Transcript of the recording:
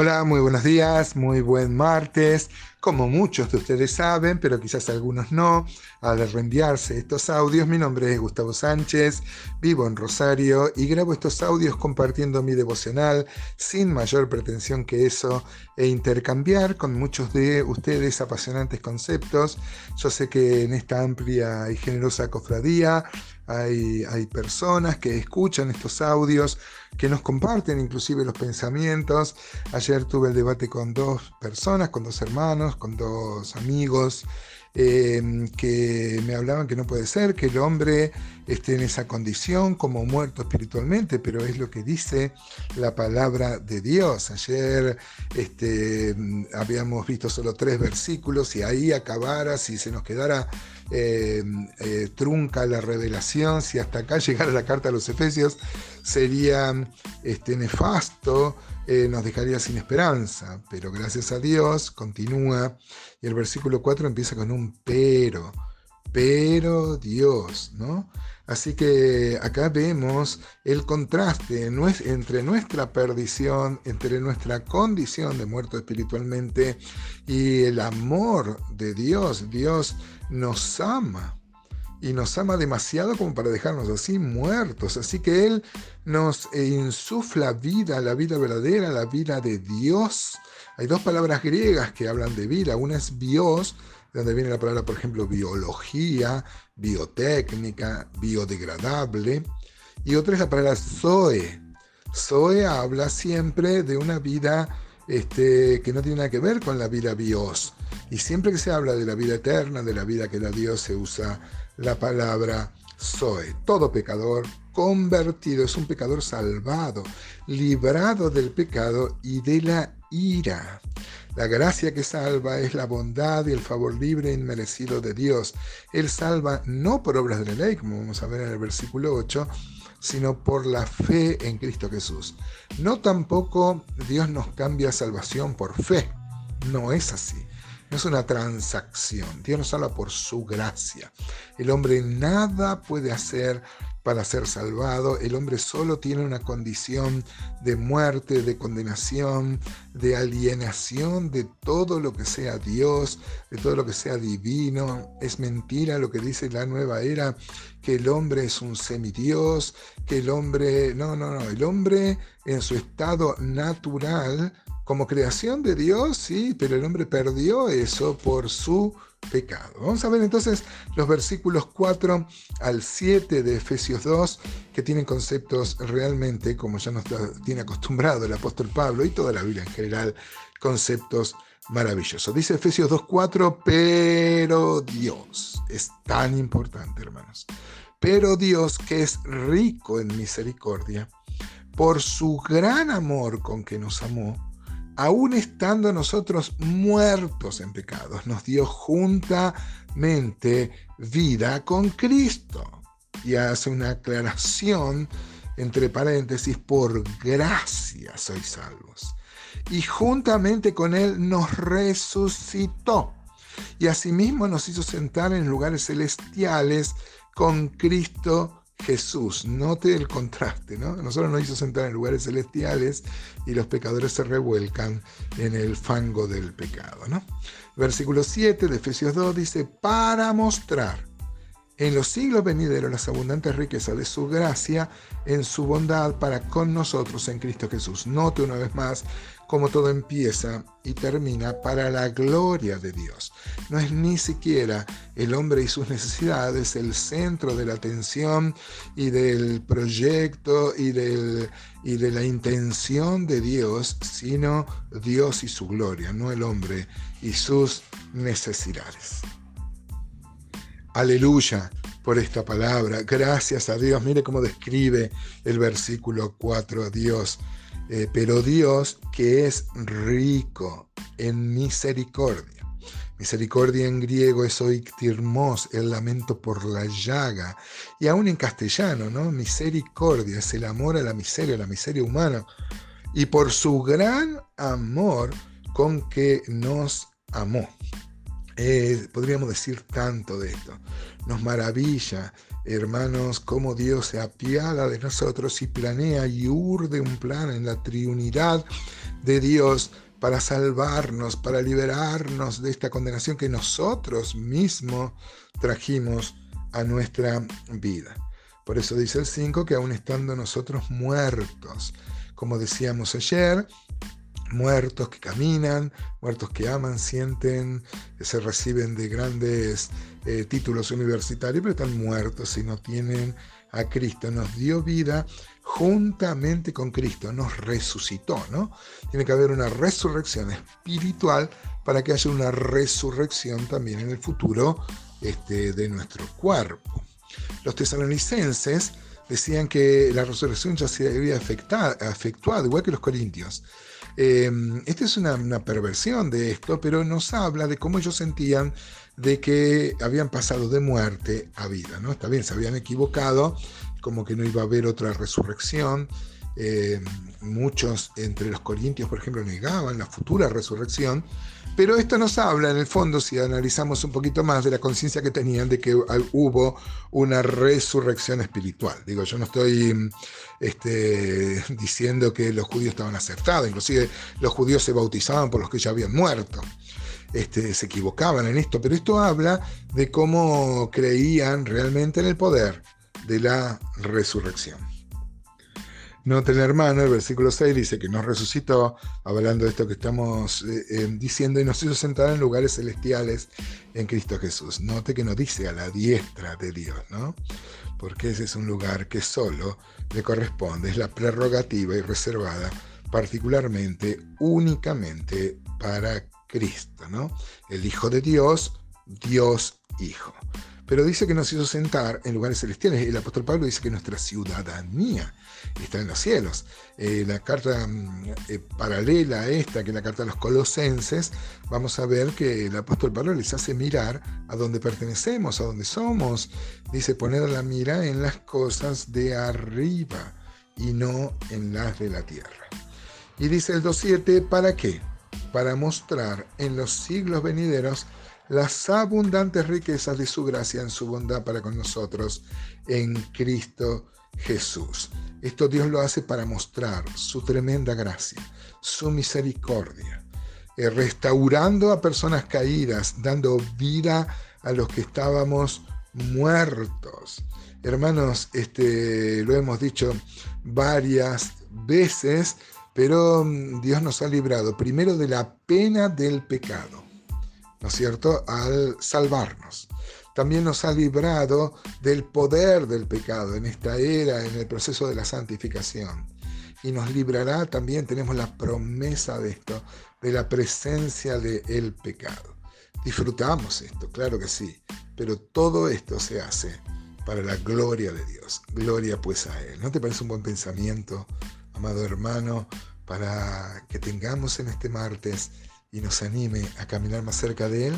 Hola, muy buenos días, muy buen martes. Como muchos de ustedes saben, pero quizás algunos no, al reenviarse estos audios, mi nombre es Gustavo Sánchez, vivo en Rosario y grabo estos audios compartiendo mi devocional sin mayor pretensión que eso e intercambiar con muchos de ustedes apasionantes conceptos. Yo sé que en esta amplia y generosa cofradía hay, personas que escuchan estos audios, que nos comparten inclusive los pensamientos. Ayer tuve el debate con dos personas, con dos hermanos, con dos amigos, eh, que me hablaban que no puede ser que el hombre esté en esa condición como muerto espiritualmente, pero es lo que dice la palabra de Dios. Ayer este, habíamos visto solo tres versículos y ahí acabara, si se nos quedara eh, eh, trunca la revelación, si hasta acá llegara la carta a los Efesios, sería este, nefasto, eh, nos dejaría sin esperanza. Pero gracias a Dios continúa y el versículo 4 empieza con un pero, pero Dios, ¿no? Así que acá vemos el contraste entre nuestra perdición, entre nuestra condición de muerto espiritualmente y el amor de Dios. Dios nos ama y nos ama demasiado como para dejarnos así muertos. Así que Él nos insufla vida, la vida verdadera, la vida de Dios. Hay dos palabras griegas que hablan de vida. Una es bios, de donde viene la palabra, por ejemplo, biología, biotécnica, biodegradable. Y otra es la palabra zoe. Zoe habla siempre de una vida este, que no tiene nada que ver con la vida bios. Y siempre que se habla de la vida eterna, de la vida que da Dios, se usa la palabra zoe. Todo pecador convertido es un pecador salvado, librado del pecado y de la ira. La gracia que salva es la bondad y el favor libre e inmerecido de Dios. Él salva no por obras de la ley, como vamos a ver en el versículo 8, sino por la fe en Cristo Jesús. No tampoco Dios nos cambia salvación por fe. No es así. No es una transacción. Dios nos habla por su gracia. El hombre nada puede hacer para ser salvado. El hombre solo tiene una condición de muerte, de condenación, de alienación de todo lo que sea Dios, de todo lo que sea divino. Es mentira lo que dice la nueva era, que el hombre es un semidios, que el hombre, no, no, no, el hombre en su estado natural, como creación de Dios, sí, pero el hombre perdió eso por su pecado. Vamos a ver entonces los versículos 4 al 7 de Efesios 2, que tienen conceptos realmente, como ya nos tiene acostumbrado el apóstol Pablo y toda la Biblia en general, conceptos maravillosos. Dice Efesios 2.4, pero Dios es tan importante, hermanos. Pero Dios, que es rico en misericordia, por su gran amor con que nos amó, aún estando nosotros muertos en pecados, nos dio juntamente vida con Cristo. Y hace una aclaración entre paréntesis, por gracia sois salvos. Y juntamente con Él nos resucitó. Y asimismo nos hizo sentar en lugares celestiales con Cristo Jesús. Note el contraste, ¿no? Nosotros nos hizo sentar en lugares celestiales y los pecadores se revuelcan en el fango del pecado, ¿no? Versículo 7 de Efesios 2 dice, para mostrar en los siglos venideros las abundantes riquezas de su gracia en su bondad para con nosotros en Cristo Jesús. Note una vez más cómo todo empieza y termina para la gloria de Dios. No es ni siquiera el hombre y sus necesidades el centro de la atención y del proyecto y, del, y de la intención de Dios, sino Dios y su gloria, no el hombre y sus necesidades. Aleluya por esta palabra. Gracias a Dios. Mire cómo describe el versículo 4 Dios. Eh, pero Dios que es rico en misericordia. Misericordia en griego es oiktirmos, el lamento por la llaga. Y aún en castellano, ¿no? Misericordia es el amor a la miseria, a la miseria humana. Y por su gran amor con que nos amó. Eh, podríamos decir tanto de esto. Nos maravilla hermanos, cómo Dios se apiada de nosotros y planea y urde un plan en la triunidad de Dios para salvarnos, para liberarnos de esta condenación que nosotros mismos trajimos a nuestra vida. Por eso dice el 5 que aún estando nosotros muertos, como decíamos ayer, muertos que caminan, muertos que aman, sienten, se reciben de grandes eh, títulos universitarios, pero están muertos y no tienen a Cristo. Nos dio vida juntamente con Cristo, nos resucitó, ¿no? Tiene que haber una resurrección espiritual para que haya una resurrección también en el futuro este, de nuestro cuerpo. Los tesalonicenses decían que la resurrección ya se había efectuado, igual que los corintios. Eh, esta es una, una, perversión de esto, pero nos habla de cómo ellos sentían de que habían pasado de muerte a vida. ¿no? Está bien, se habían equivocado, como que no iba a haber otra resurrección. Eh, muchos entre los corintios, por ejemplo, negaban la futura resurrección, pero esto nos habla, en el fondo, si analizamos un poquito más, de la conciencia que tenían de que hubo una resurrección espiritual. Digo, yo no estoy este, diciendo que los judíos estaban acertados, inclusive los judíos se bautizaban por los que ya habían muerto. Este, se equivocaban en esto, pero esto habla de cómo creían realmente en el poder de la resurrección. Noten, hermano, el versículo 6 dice que nos resucitó, hablando de esto que estamos eh, eh, diciendo, y nos hizo sentar en lugares celestiales en Cristo Jesús. Note que no dice a la diestra de Dios, ¿no? Porque ese es un lugar que solo le corresponde, es la prerrogativa y reservada particularmente, únicamente para Cristo, ¿no? El Hijo de Dios, Dios Hijo. Pero dice que nos hizo sentar en lugares celestiales. El apóstol Pablo dice que nuestra ciudadanía está en los cielos. Eh, la carta mm, eh, paralela a esta, que es la carta de los colosenses, vamos a ver que el apóstol Pablo les hace mirar a dónde pertenecemos, a dónde somos. Dice poner la mira en las cosas de arriba y no en las de la tierra. Y dice el 2.7, ¿para qué? Para mostrar en los siglos venideros las abundantes riquezas de su gracia en su bondad para con nosotros en Cristo Jesús. Esto Dios lo hace para mostrar su tremenda gracia, su misericordia, eh, restaurando a personas caídas, dando vida a los que estábamos muertos. Hermanos, este, lo hemos dicho varias veces, pero mm, Dios nos ha librado primero de la pena del pecado ¿no es cierto?, al salvarnos. También nos ha librado del poder del pecado en esta era, en el proceso de la santificación. Y nos librará también, tenemos la promesa de esto, de la presencia del pecado. Disfrutamos esto, claro que sí, pero todo esto se hace para la gloria de Dios. Gloria pues a Él. ¿No te parece un buen pensamiento, amado hermano, para que tengamos en este martes y nos anime a caminar más cerca de Él